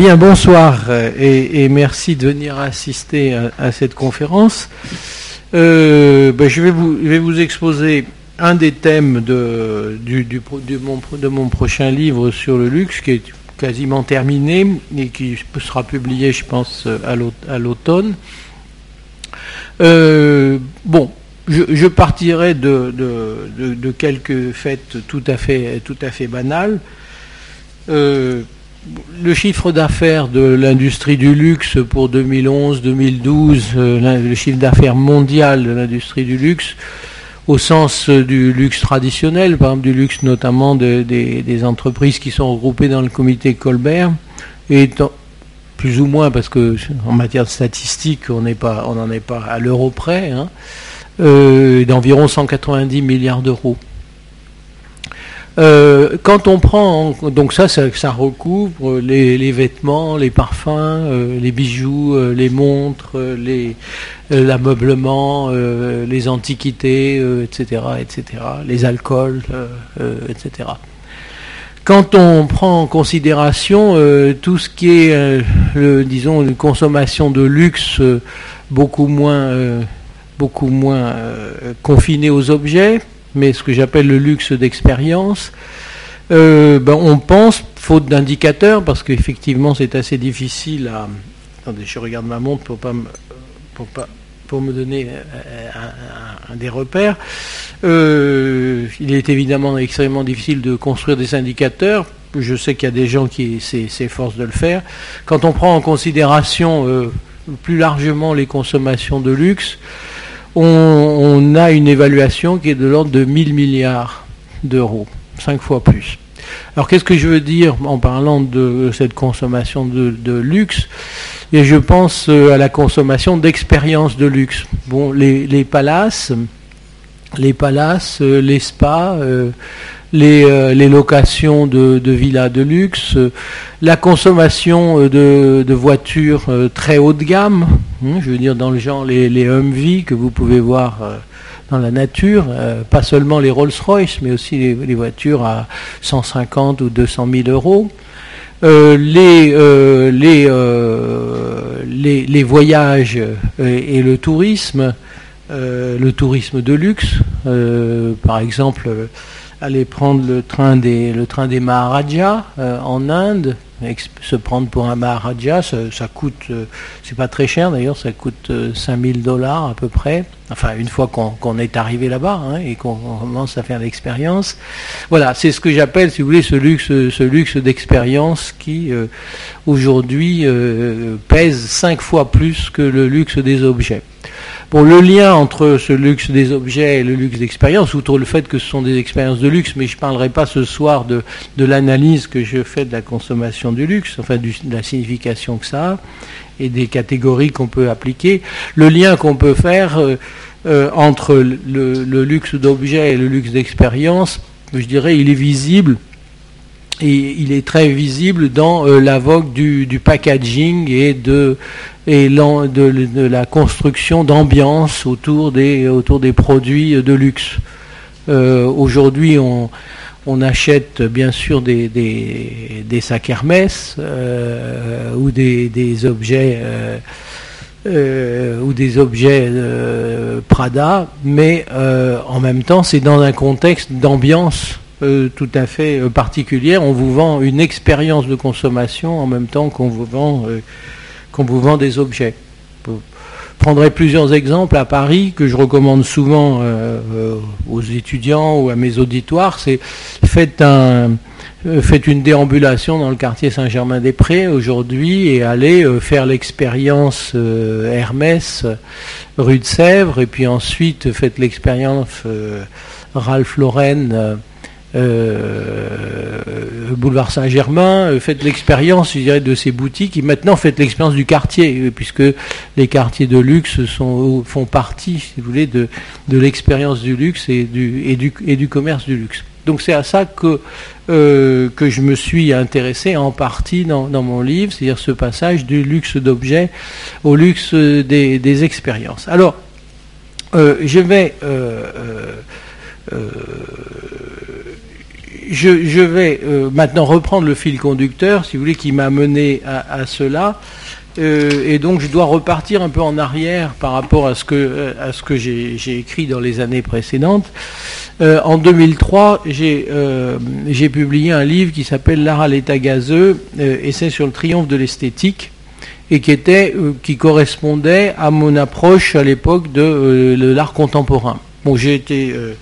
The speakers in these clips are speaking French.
Bonsoir euh, et, merci de venir assister à, cette conférence. Euh, ben, je, vais vous, exposer un des thèmes de, mon, prochain livre sur le luxe qui est quasiment terminé et qui sera publié, je pense, à l'automne. Euh, bon, je, partirai de, quelques faits tout à fait, tout à fait banales. Le chiffre d'affaires de l'industrie du luxe pour 2011-2012, euh, le chiffre d'affaires mondial de l'industrie du luxe, au sens du luxe traditionnel, par exemple du luxe notamment des entreprises qui sont regroupées dans le comité Colbert, est plus ou moins, parce que en matière de statistiques, on n'en est pas à l'euro près, hein, euh, d'environ 190 milliards d'euros. Euh, quand on prend, donc ça, ça, recouvre les, vêtements, les parfums, euh, les bijoux, les montres, l'ameublement, les antiquités, etc., etc., les alcools, etc. Quand on prend en considération tout ce qui est, disons, une consommation de luxe beaucoup moins beaucoup moins euh, confiné aux objets, mais ce que j'appelle le luxe d'expérience. Euh, ben, on pense, faute d'indicateurs, parce qu'effectivement c'est assez difficile à... Attendez, je regarde ma montre pour pas me, pour pas, pour me donner euh, un, des repères. il est évidemment extrêmement difficile de construire des indicateurs. Je sais qu'il y a des gens qui s'efforcent de le faire. Quand on prend en considération plus largement les consommations de luxe, on, a une évaluation qui est de l'ordre de 1000 milliards d'euros, cinq fois plus. Alors qu'est-ce que je veux dire en parlant de cette consommation de, luxe? Et je pense euh, à la consommation d'expériences de luxe. Bon, les, palaces, les palaces, euh, les spas, euh, les, locations de, villas de luxe, la consommation de, de voitures très haut de gamme, Hmm, je veux dire dans le genre les, les Humvee que vous pouvez voir euh, dans la nature, euh, pas seulement les Rolls-Royce, mais aussi les, voitures à 150 ou 200 000 euros. Euh, les, voyages et, le tourisme, le tourisme de luxe, par exemple, aller prendre le train des, le train des Maharajas en Inde, se prendre pour un Maharaja, ça, coûte, euh, c'est pas très cher d'ailleurs, ça coûte 5000 euh, dollars à peu près. Enfin, une fois qu'on est arrivé là-bas hein, et qu'on commence à faire l'expérience. Voilà, c'est ce que j'appelle, si vous voulez, ce luxe, ce luxe d'expérience qui euh, aujourd'hui pèse cinq fois plus que le luxe des objets. Bon, le lien entre ce luxe des objets et le luxe d'expérience, outre le fait que ce sont des expériences de luxe, mais je ne parlerai pas ce soir de, l'analyse que je fais de la consommation du luxe, enfin de la signification que ça a, et des catégories qu'on peut appliquer. Le lien qu'on peut faire euh, euh, entre le, luxe d'objets et le luxe d'expérience, je dirais, il est visible il est très visible dans euh, la vogue du, packaging et de la construction d'ambiance autour des, produits de luxe. Euh, aujourd'hui, on, achète bien sûr des, sacs Hermès euh, ou des objets Prada, mais en même temps, c'est dans un contexte d'ambiance tout à fait particulière. On vous vend une expérience de consommation en même temps qu'on vous vend qu'on vous vend des objets. Je prendrai plusieurs exemples à Paris que je recommande souvent euh, euh, aux étudiants ou à mes auditoires. C'est faites, un, euh, faites une déambulation dans le quartier Saint-Germain-des-Prés aujourd'hui et allez faire l'expérience Hermès rue de Sèvres et puis ensuite faites l'expérience Ralph Lauren euh, boulevard Saint-Germain, euh, faites l'expérience, je dirais, de ces boutiques, et maintenant faites l'expérience du quartier, euh, puisque les quartiers de luxe font partie, si vous voulez, de, l'expérience du luxe et du, commerce du luxe. Donc c'est à ça que, je me suis intéressé en partie dans, mon livre, c'est-à-dire ce passage du luxe d'objets au luxe des expériences. Alors, je vais je, vais maintenant reprendre le fil conducteur, si vous voulez, qui m'a mené à, cela. et donc je dois repartir un peu en arrière par rapport à ce que, à ce que j'ai écrit dans les années précédentes. en 2003, j'ai publié un livre qui s'appelle L'art à l'état gazeux, essai sur le triomphe de l'esthétique et qui était euh, qui correspondait à mon approche à l'époque de, euh, l'art contemporain. Bon, j'ai été euh,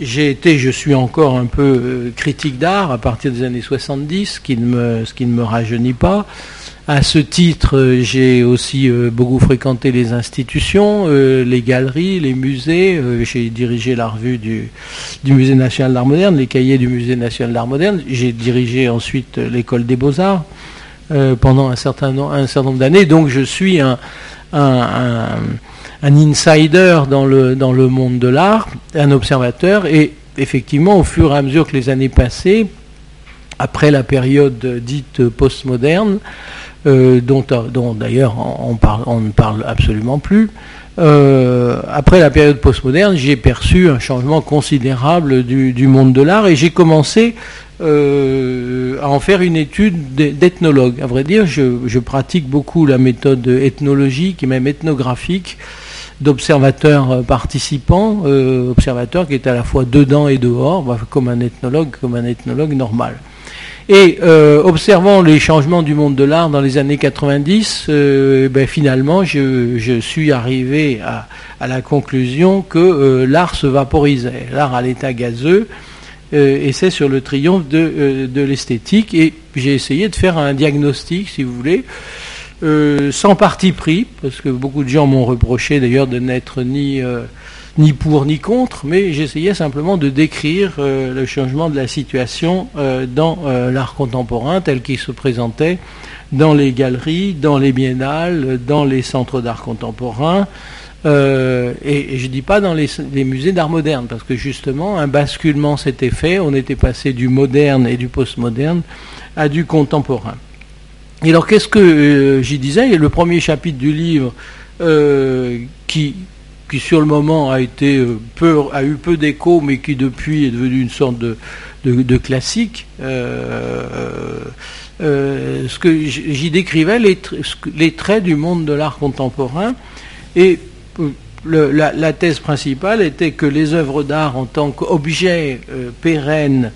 j'ai été, je suis encore un peu critique d'art à partir des années 70, ce qui ne me, ce qui ne me rajeunit pas. À ce titre, j'ai aussi beaucoup fréquenté les institutions, les galeries, les musées. j'ai dirigé la revue du, du Musée national d'art moderne, les cahiers du Musée national d'art moderne. J'ai dirigé ensuite l'école des beaux-arts. Euh, pendant un certain, un certain nombre d'années. Donc je suis un, un, insider dans le, dans le monde de l'art, un observateur. Et effectivement, au fur et à mesure que les années passaient, après la période dite postmoderne, euh, dont, dont d'ailleurs on, on, ne parle absolument plus, euh, après la période postmoderne, j'ai perçu un changement considérable du, du monde de l'art et j'ai commencé euh, à en faire une étude d'ethnologue. À vrai dire, je, pratique beaucoup la méthode ethnologique et même ethnographique d'observateurs euh, participants, euh, observateurs qui est à la fois dedans et dehors, bah, comme un ethnologue, comme un ethnologue normal. Et observant les changements du monde de l'art dans les années 90, ben, finalement, je, suis arrivé à, la conclusion que l'art se vaporisait. L'art à l'état gazeux, euh, c'est sur le triomphe euh, de, l'esthétique. Et j'ai essayé de faire un diagnostic, si vous voulez, euh, sans parti pris, parce que beaucoup de gens m'ont reproché d'ailleurs de n'être ni, ni pour ni contre, mais j'essayais simplement de décrire le changement de la situation dans l'art contemporain tel qu'il se présentait dans les galeries, dans les biennales, dans les centres d'art contemporain, euh, et, je ne dis pas dans les, musées d'art moderne, parce que justement, un basculement s'était fait, on était passé du moderne et du postmoderne à du contemporain. Et alors, qu'est-ce que euh, j'y disais? Le premier chapitre du livre, euh, qui, qui sur le moment a, eu peu d'écho, mais qui depuis est devenu une sorte de, de, classique, ce que j'y décrivais les, les traits du monde de l'art contemporain. Et la, thèse principale était que les œuvres d'art en tant qu'objets euh, pérennes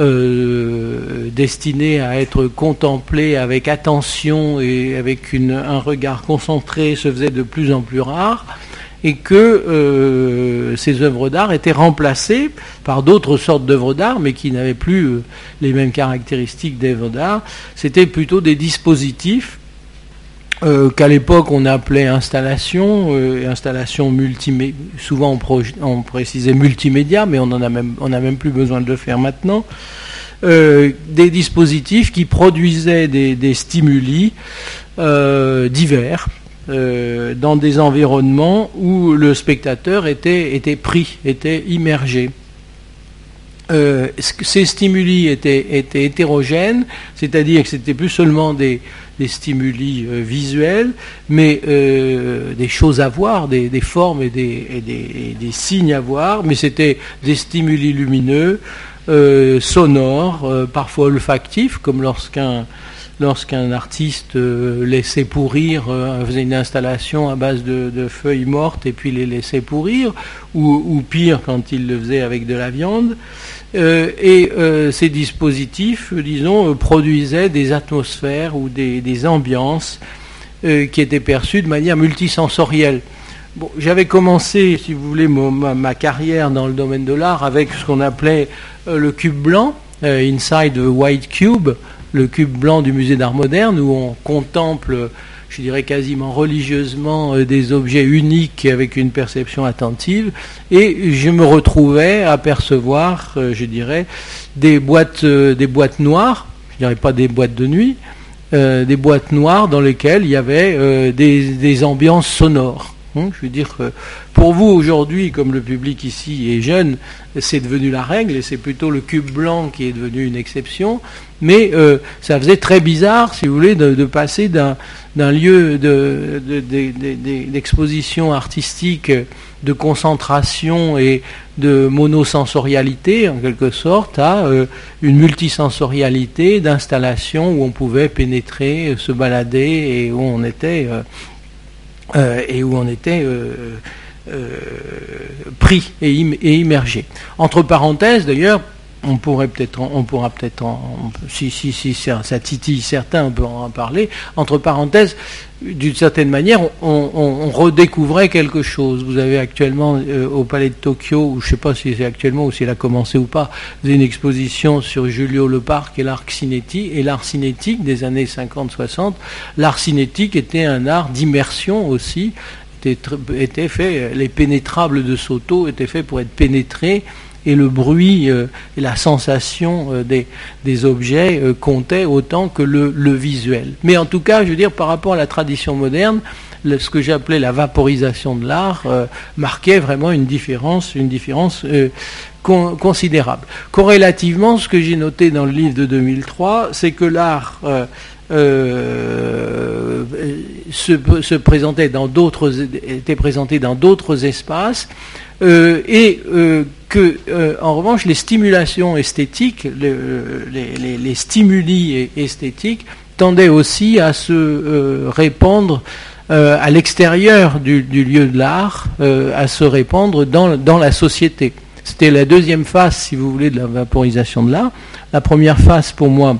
euh, destinés à être contemplés avec attention et avec un regard concentré se faisaient de plus en plus rares et que euh, ces œuvres d'art étaient remplacées par d'autres sortes d'œuvres d'art, mais qui n'avaient plus les mêmes caractéristiques d'œuvres d'art. C'était plutôt des dispositifs euh, qu'à l'époque on appelait installation, euh, installation multimédia, souvent on, précisait multimédia, mais on en a même, n'a même plus besoin de le faire maintenant. Euh, des dispositifs qui produisaient des, stimuli divers dans des environnements où le spectateur était pris, était immergé. Ces stimuli étaient, étaient hétérogènes, c'est-à-dire que c'était plus seulement des, des stimuli euh, visuels, mais euh, des choses à voir, des, formes et des, des, signes à voir, mais c'était des stimuli lumineux, euh, sonores, parfois olfactifs, comme lorsqu'un lorsqu'un artiste laissait pourrir, faisait une installation à base de, feuilles mortes et puis les laissait pourrir, ou, ou pire quand il le faisait avec de la viande. Euh, et euh, ces dispositifs, disons, euh, produisaient des atmosphères ou des, ambiances qui étaient perçues de manière multisensorielle. J'avais commencé, si vous voulez, ma, carrière dans le domaine de l'art avec ce qu'on appelait le cube blanc, Inside the White Cube, le cube blanc du musée d'art moderne, où on contemple je dirais quasiment religieusement, euh, des objets uniques avec une perception attentive, et je me retrouvais à percevoir, euh, je dirais, des boîtes, euh, des boîtes noires, je dirais pas des boîtes de nuit, des boîtes noires dans lesquelles il y avait des, ambiances sonores. Je veux dire, pour vous aujourd'hui, comme le public ici est jeune, c'est devenu la règle et c'est plutôt le cube blanc qui est devenu une exception. Mais euh, ça faisait très bizarre, si vous voulez, de, passer d'un lieu d'exposition artistique, de concentration et de monosensorialité, en quelque sorte, à euh, une multisensorialité d'installation où on pouvait pénétrer, se balader et où on était, euh, et où on était pris et, et immergé. Entre parenthèses, d'ailleurs, on pourrait peut-être, on pourra peut-être, si, si, si ça, titille certains, on peut en parler. Entre parenthèses, d'une certaine manière, on, redécouvrait quelque chose. Vous avez actuellement euh, au Palais de Tokyo, ou je ne sais pas si c'est actuellement ou s'il a commencé ou pas, une exposition sur Julio Leparc et l'art cinétique. Et l'art cinétique des années 50-60, l'art cinétique était un art d'immersion aussi. Était fait, les pénétrables de Soto étaient faits pour être pénétrés et le bruit euh, et la sensation euh, des, objets euh, comptaient autant que le, visuel. Mais en tout cas, je veux dire, par rapport à la tradition moderne, ce que j'appelais la vaporisation de l'art marquait vraiment une différence, une différence considérable. Corrélativement, ce que j'ai noté dans le livre de 2003, c'est que l'art se, présentait dans d'autres, était présenté dans d'autres espaces et que, euh, en revanche, les stimulations esthétiques, les, stimuli esthétiques, tendaient aussi à se euh, répandre euh, à l'extérieur du, lieu de l'art, à se répandre dans, dans la société. C'était la deuxième phase, si vous voulez, de la vaporisation de l'art. La première phase, pour moi,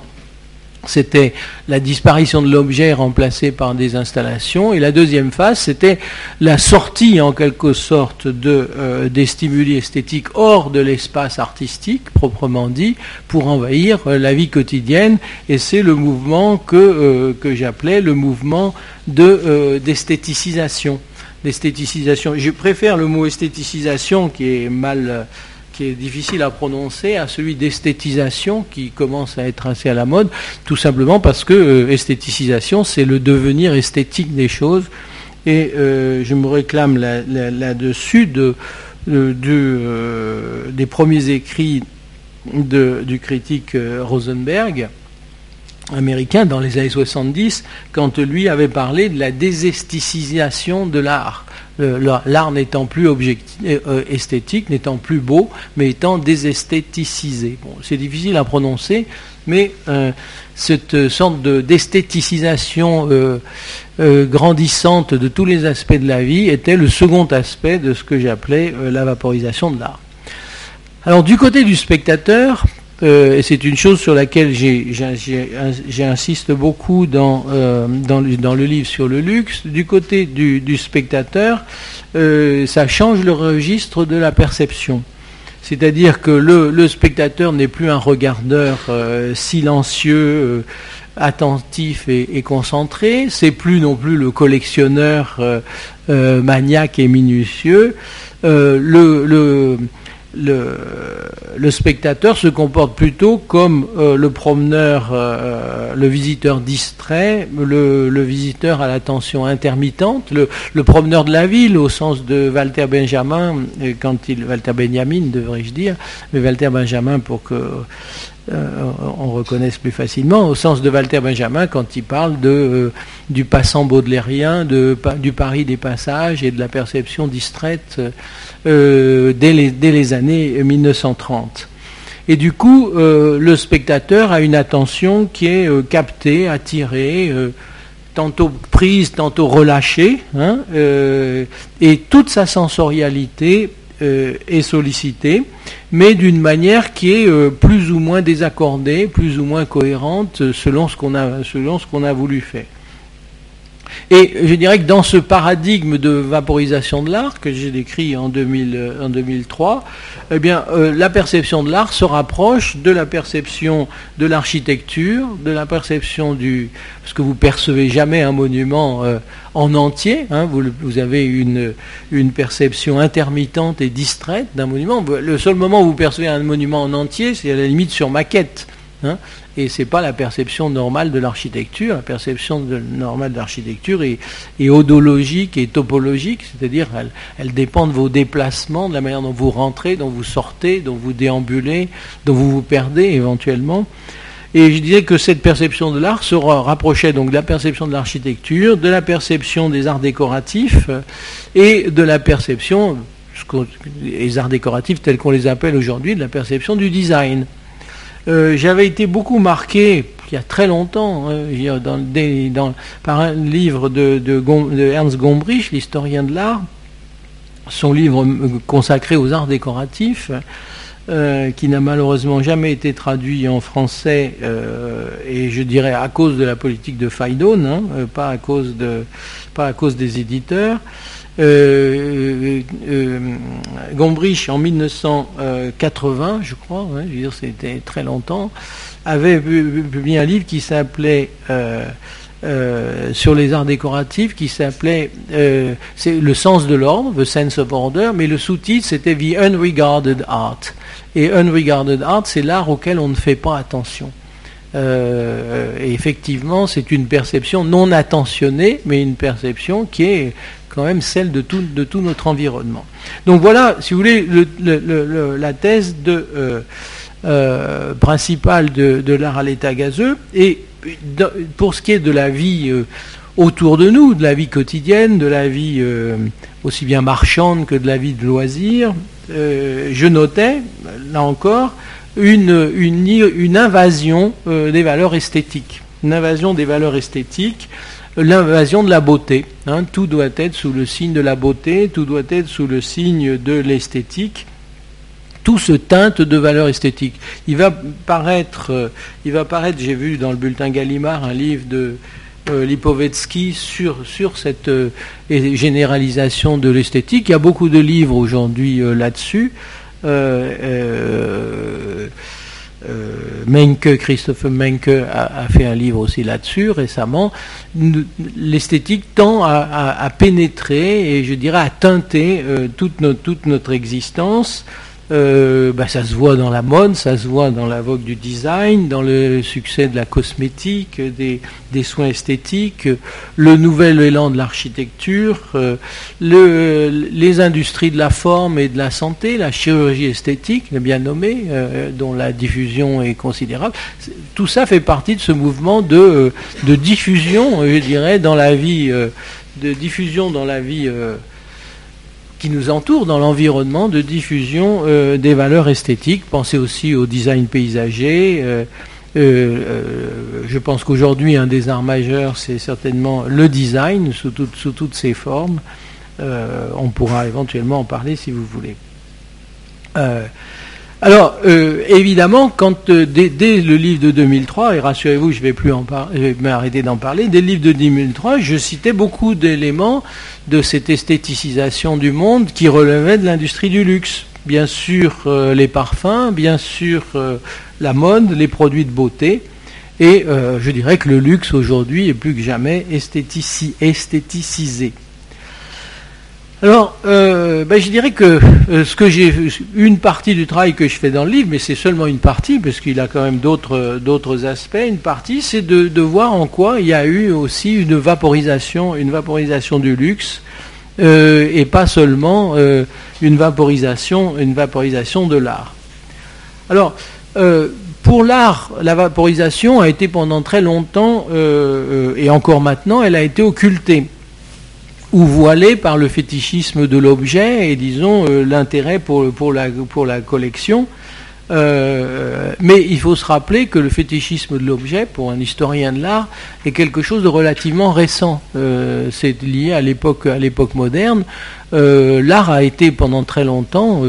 c'était la disparition de l'objet remplacé par des installations. Et la deuxième phase, c'était la sortie en quelque sorte euh, des stimuli esthétiques hors de l'espace artistique, proprement dit, pour envahir euh, la vie quotidienne. Et c'est le mouvement que, euh, j'appelais le mouvement de, d'esthéticisation. D'esthéticisation. Je préfère le mot esthéticisation qui est mal qui est difficile à prononcer à celui d'esthétisation qui commence à être assez à la mode, tout simplement parce que euh, esthéticisation, c'est le devenir esthétique des choses. Et euh, je me réclame là-dessus de, euh, des premiers écrits du critique Rosenberg américain dans les années 70, quand lui avait parlé de la désesthétisation de l'art l'art n'étant plus objectif, euh, esthétique, n'étant plus beau, mais étant désesthéticisé. Bon, c'est difficile à prononcer, mais euh, cette sorte d'esthéticisation euh, grandissante de tous les aspects de la vie était le second aspect de ce que j'appelais la vaporisation de l'art. Alors du côté du spectateur, euh, c'est une chose sur laquelle j'insiste beaucoup dans, euh, dans, le livre sur le luxe. Du côté du, spectateur, euh, ça change le registre de la perception. C'est-à-dire que le, spectateur n'est plus un regardeur silencieux, attentif et, concentré. C'est plus non plus le collectionneur maniaque et minutieux. le, spectateur se comporte plutôt comme euh, le promeneur, euh, le visiteur distrait, le, visiteur à l'attention intermittente, le, promeneur de la ville au sens de Walter Benjamin, quand il, Walter Benjamin devrais-je dire, mais Walter Benjamin pour que euh, on reconnaisse plus facilement, au sens de Walter Benjamin quand il parle de, du passant baudelairien, de, du Paris des passages et de la perception distraite euh, dès, les, années 1930. Et du coup, euh, le spectateur a une attention qui est euh, captée, attirée, tantôt prise, tantôt relâchée, hein, et toute sa sensorialité est sollicitée, mais d'une manière qui est plus ou moins désaccordée, plus ou moins cohérente selon ce qu'on a, selon ce qu'on a voulu faire. Et je dirais que dans ce paradigme de vaporisation de l'art que j'ai décrit en, 2000, en 2003, eh bien, euh, la perception de l'art se rapproche de la perception de l'architecture, de la perception du... Parce que vous percevez jamais un monument euh, en entier, hein, vous, vous, avez une, une perception intermittente et distraite d'un monument. Le seul moment où vous percevez un monument en entier, c'est à la limite sur maquette. Hein, et c'est pas la perception normale de l'architecture. La perception normale de l'architecture est, est, odologique et topologique, c'est-à-dire elle, elle, dépend de vos déplacements, de la manière dont vous rentrez, dont vous sortez, dont vous déambulez, dont vous vous perdez éventuellement. Et je disais que cette perception de l'art se rapprochait donc de la perception de l'architecture, de la perception des arts décoratifs euh, et de la perception, les arts décoratifs tels qu'on les appelle aujourd'hui, de la perception du design. Euh, j'avais été beaucoup marqué il y a très longtemps hein, par un livre de, Ernst Gombrich, l'historien de l'art, son livre euh, consacré aux arts décoratifs, euh, qui n'a malheureusement jamais été traduit en français, et je dirais à cause de la politique de Faidon, hein, pas, à cause de, à cause des éditeurs. Euh, euh, Gombrich, en 1980, je crois, je veux dire, c'était très longtemps, avait publié un livre qui s'appelait euh, sur les arts décoratifs, qui s'appelait c'est le sens de l'ordre, the sense of order, mais le sous-titre c'était the unregarded art. Et unregarded art, c'est l'art auquel on ne fait pas attention. Et effectivement, c'est une perception non attentionnée, mais une perception qui est quand même celle de tout, de tout notre environnement. Donc voilà, si vous voulez, la thèse de, euh, euh, principale de, l'art à l'état gazeux. Et pour ce qui est de la vie euh, autour de nous, de la vie quotidienne, de la vie aussi bien marchande que de la vie de loisirs, je notais, là encore, une, invasion des valeurs esthétiques. Une invasion des valeurs esthétiques l'invasion de la beauté. Hein. Tout doit être sous le signe de la beauté, tout doit être sous le signe de l'esthétique. Tout se teinte de valeur esthétique. Il va paraître, euh, il va paraître, j'ai vu dans le bulletin Gallimard un livre de euh, Lipovetsky sur, cette euh, généralisation de l'esthétique. Il y a beaucoup de livres aujourd'hui là-dessus. Euh, Menke, Christopher Menke a, fait un livre aussi là-dessus récemment. L'esthétique tend à, pénétrer et je dirais à teinter euh, toute notre existence euh, bah, ça se voit dans la mode, ça se voit dans la vogue du design, dans le succès de la cosmétique, des, soins esthétiques, le nouvel élan de l'architecture, euh, le, les industries de la forme et de la santé, la chirurgie esthétique, bien nommée, euh, dont la diffusion est considérable. Tout ça fait partie de ce mouvement de, de diffusion, je dirais, dans la vie, de diffusion dans la vie qui nous entoure dans l'environnement de diffusion euh, des valeurs esthétiques. Pensez aussi au design paysager. Euh, euh, je pense qu'aujourd'hui, un des arts majeurs, c'est certainement le design sous, sous toutes ses formes. on pourra éventuellement en parler si vous voulez. Alors, euh, évidemment, euh, dès, le livre de 2003, et rassurez-vous, je vais plus en m'arrêter d'en parler, dès le livre de 2003, je citais beaucoup d'éléments de cette esthéticisation du monde qui relevait de l'industrie du luxe. Bien sûr, euh, les parfums, bien sûr, la mode, les produits de beauté. Et je dirais que le luxe aujourd'hui est plus que jamais esthéticisé. Alors, euh, ben, je dirais que euh, ce que j'ai, une partie du travail que je fais dans le livre, mais c'est seulement une partie, parce qu'il a quand même d'autres d'autres aspects. Une partie, c'est de, voir en quoi il y a eu aussi une vaporisation, une vaporisation du luxe, euh, et pas seulement une vaporisation de l'art. Alors, pour l'art, la vaporisation a été pendant très longtemps, et encore maintenant, elle a été occultée ou voilé par le fétichisme de l'objet et disons euh, l'intérêt pour, pour, la, pour la collection. Euh, mais il faut se rappeler que le fétichisme de l'objet, pour un historien de l'art, est quelque chose de relativement récent. Euh, c'est lié à l'époque à l'époque moderne. l'art a été pendant très longtemps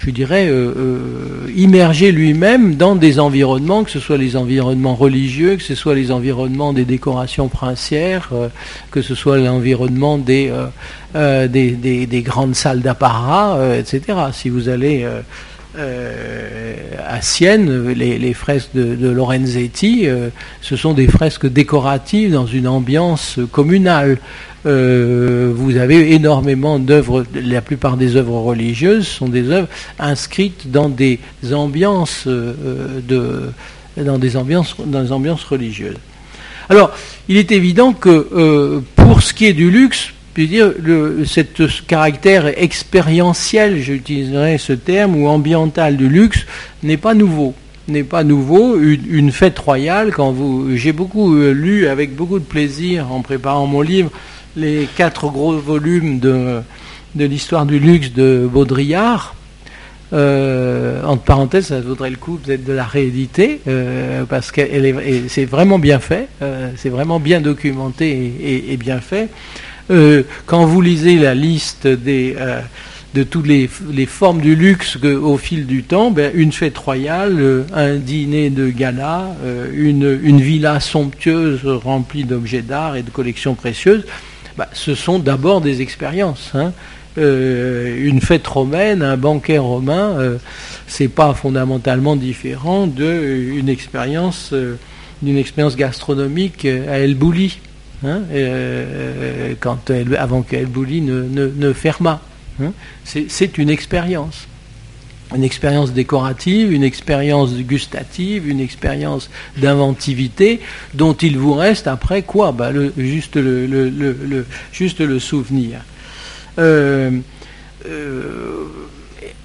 je dirais, euh, euh, immerger lui-même dans des environnements, que ce soit les environnements religieux, que ce soit les environnements des décorations princières, euh, que ce soit l'environnement des, des, grandes salles d'apparat, etc. Si vous allez à Sienne, les, fresques de, Lorenzetti, ce sont des fresques décoratives dans une ambiance communale. Euh, vous avez énormément d'œuvres, la plupart des œuvres religieuses sont des œuvres inscrites euh, dans des ambiances religieuses. Alors, il est évident que pour ce qui est du luxe, je dire, ce caractère expérientiel, j'utiliserai ce terme, ou ambiental du luxe, n'est pas nouveau. N'est pas nouveau. Une, fête royale, quand vous, j'ai beaucoup euh, lu avec beaucoup de plaisir en préparant mon livre les quatre gros volumes de, de l'histoire du luxe de Baudrillard. Euh, entre parenthèses, ça vaudrait le coup peut-être de la rééditer euh, parce que c'est vraiment bien fait, c'est vraiment bien documenté et bien fait. Euh, quand vous lisez la liste euh, de toutes les, formes du luxe au fil du temps, ben, une fête royale, euh, un dîner de gala, une, villa somptueuse remplie d'objets d'art et de collections précieuses, ben, ce sont d'abord des expériences. Hein. une fête romaine, un banquet romain, c'est pas fondamentalement différent d'une expérience, d'une expérience gastronomique à El Bouli. Hein, euh, quand avant qu'elle Bouli ne, ne, fermât. Hein. C'est une expérience. Une expérience décorative, une expérience gustative, une expérience d'inventivité dont il vous reste après quoi? Bah, juste le souvenir. Euh, euh,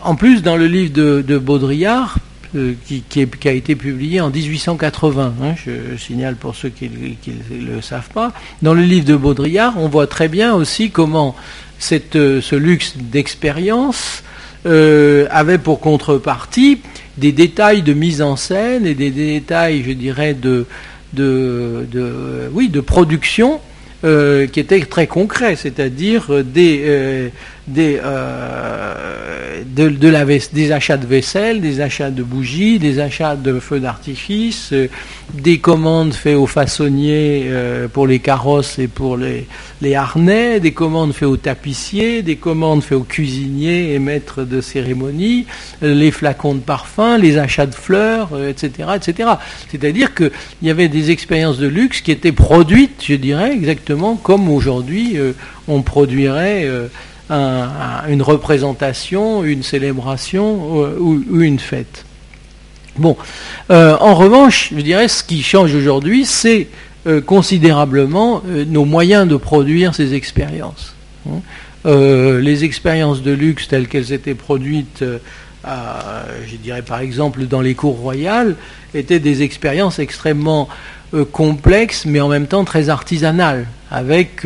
en plus, dans le livre de, de Baudrillard, euh, qui, a été publié en 1880. Hein, je, signale pour ceux qui ne le savent pas. Dans le livre de Baudrillard, on voit très bien aussi comment euh, ce luxe d'expérience euh, avait pour contrepartie des détails de mise en scène et des détails, je dirais, de, de oui, de production qui étaient très concrets, c'est-à-dire des, des, euh, de, la, des achats de vaisselle, des achats de bougies, des achats de feux d'artifice, euh, des commandes faites aux façonniers euh, pour les carrosses et pour les, les, harnais, des commandes faites aux tapissiers, des commandes faites aux cuisiniers et maîtres de cérémonie, les flacons de parfum, les achats de fleurs, etc. etc. C'est-à-dire qu'il y avait des expériences de luxe qui étaient produites, je dirais, exactement comme aujourd'hui on produirait une représentation, une célébration euh, ou, une fête. Bon, euh, en revanche, je dirais, ce qui change aujourd'hui, c'est euh, considérablement nos moyens de produire ces expériences. Hein. les expériences de luxe telles qu'elles étaient produites, je dirais par exemple dans les cours royales, étaient des expériences extrêmement complexes, mais en même temps très artisanales, avec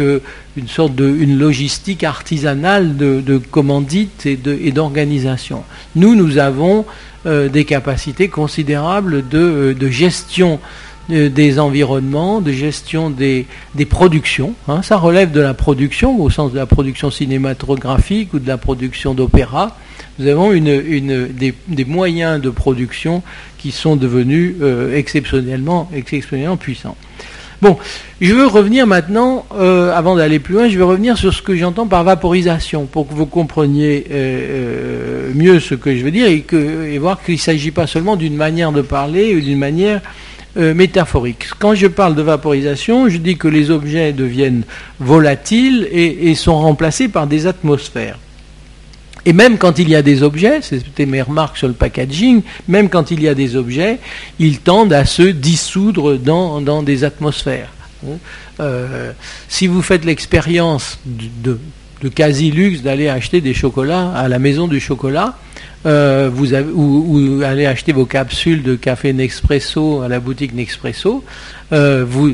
une sorte de logistique artisanale de, commandite et d'organisation. Nous, nous avons euh, des capacités considérables de, euh, gestion euh, des environnements, de gestion des, productions. Hein. Ça relève de la production, au sens de la production cinématographique ou de la production d'opéra. Nous avons des, moyens de production qui sont devenus exceptionnellement, exceptionnellement puissants. Bon, je veux revenir maintenant, euh, avant d'aller plus loin, je veux revenir sur ce que j'entends par vaporisation, pour que vous compreniez euh, euh, mieux ce que je veux dire et, voir qu'il ne s'agit pas seulement d'une manière de parler ou d'une manière métaphorique. Quand je parle de vaporisation, je dis que les objets deviennent volatiles et sont remplacés par des atmosphères. Et même quand il y a des objets, c'était mes remarques sur le packaging, même quand il y a des objets, ils tendent à se dissoudre dans, des atmosphères. Hein. Euh, si vous faites l'expérience de, quasi-luxe d'aller acheter des chocolats à la maison du chocolat, euh, vous avez, ou, aller acheter vos capsules de café Nespresso à la boutique Nespresso, euh, vous,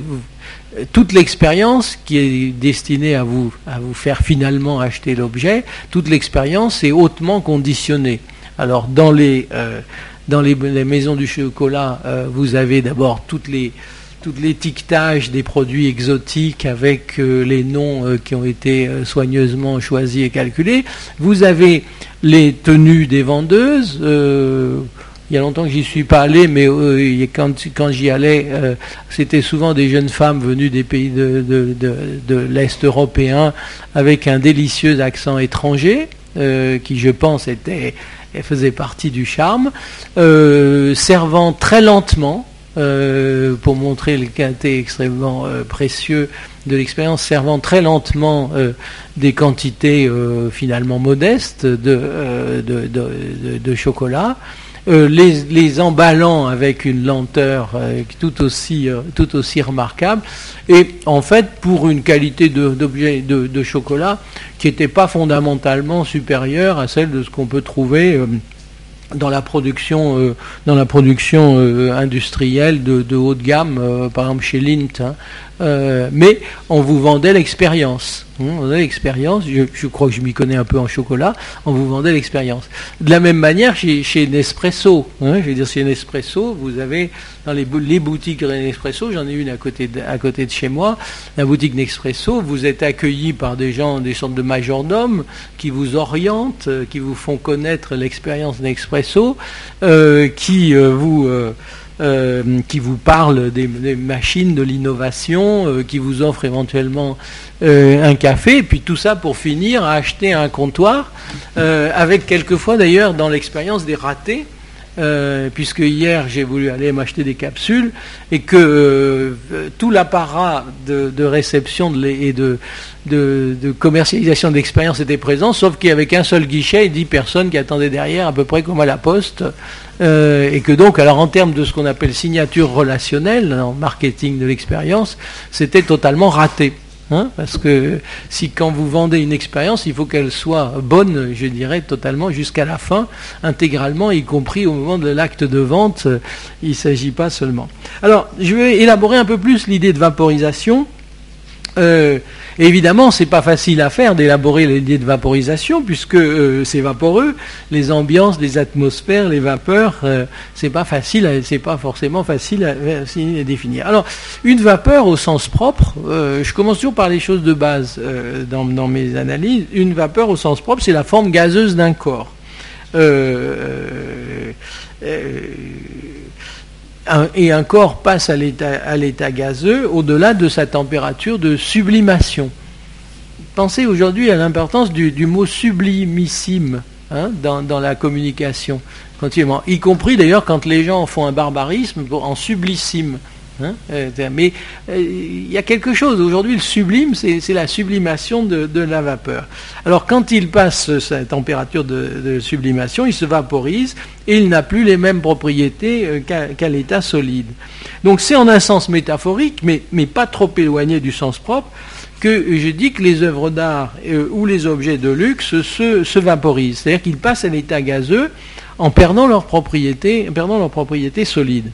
toute l'expérience qui est destinée à vous, à vous faire finalement acheter l'objet, toute l'expérience est hautement conditionnée. Alors dans les, euh, maisons du chocolat, euh, vous avez d'abord toutes les tout l'étiquetage des produits exotiques avec euh, les noms qui ont été soigneusement choisis et calculés. Vous avez les tenues des vendeuses il y a longtemps que j'y suis pas allé, mais euh, quand, j'y allais, euh, c'était souvent des jeunes femmes venues des pays de, l'Est européen avec un délicieux accent étranger, euh, qui je pense était, faisait partie du charme, servant très lentement, pour montrer le côté extrêmement précieux de l'expérience, servant très lentement des quantités finalement modestes de, de chocolat les, emballant avec une lenteur tout, aussi, tout aussi remarquable, et en fait pour une qualité d'objet de, chocolat qui n'était pas fondamentalement supérieure à celle de ce qu'on peut trouver dans la production, euh, dans la production euh, industrielle de, de, haut de gamme, euh, par exemple chez Lint. Hein. Mais on vous vendait l'expérience. Hein, on l'expérience. Je, crois que je m'y connais un peu en chocolat. On vous vendait l'expérience. De la même manière chez, chez Nespresso. Hein, je veux dire, chez Nespresso, vous avez dans les, boutiques Nespresso, j'en ai une à côté, de, à côté de chez moi, la boutique Nespresso, vous êtes accueilli par des gens, des sortes de majordomes qui vous orientent, qui vous font connaître l'expérience Nespresso euh, qui euh, vous euh, qui vous parle des, machines, de l'innovation, qui vous offre éventuellement un café, et puis tout ça pour finir à acheter un comptoir, avec quelquefois d'ailleurs dans l'expérience des ratés, puisque hier j'ai voulu aller m'acheter des capsules et que tout l'apparat de, réception et de, de, de commercialisation d'expérience était présent, sauf qu'il n'y avait qu'un seul guichet et dix personnes qui attendaient derrière, à peu près comme à la poste. Euh, et que donc, alors en termes de ce qu'on appelle signature relationnelle, marketing de l'expérience, c'était totalement raté. Hein, parce que si quand vous vendez une expérience, il faut qu'elle soit bonne, je dirais, totalement jusqu'à la fin, intégralement, y compris au moment de l'acte de vente. Il ne s'agit pas seulement. Alors, je vais élaborer un peu plus l'idée de vaporisation. Euh, évidemment, c'est pas facile à faire d'élaborer l'idée de vaporisation puisque euh, c'est vaporeux, les ambiances, les atmosphères, les vapeurs, euh, c'est pas facile, c'est pas forcément facile à, définir. Alors, une vapeur au sens propre, euh, je commence toujours par les choses de base dans, dans, mes analyses. Une vapeur au sens propre, c'est la forme gazeuse d'un corps et un corps passe à l'état gazeux au-delà de sa température de sublimation. Pensez aujourd'hui à l'importance du, mot sublimissime hein, dans, la communication, y compris d'ailleurs quand les gens font un barbarisme en sublicime. Hein, euh, mais euh, il y a quelque chose. Aujourd'hui, le sublime, c'est la sublimation de, la vapeur. Alors, quand il passe sa température de, sublimation, il se vaporise et il n'a plus les mêmes propriétés euh, qu'à l'état solide. Donc, c'est en un sens métaphorique, mais, pas trop éloigné du sens propre, que je dis que les œuvres d'art ou les objets de luxe se, se vaporisent. C'est-à-dire qu'ils passent à l'état gazeux en perdant leurs propriétés, en perdant leurs propriétés solides.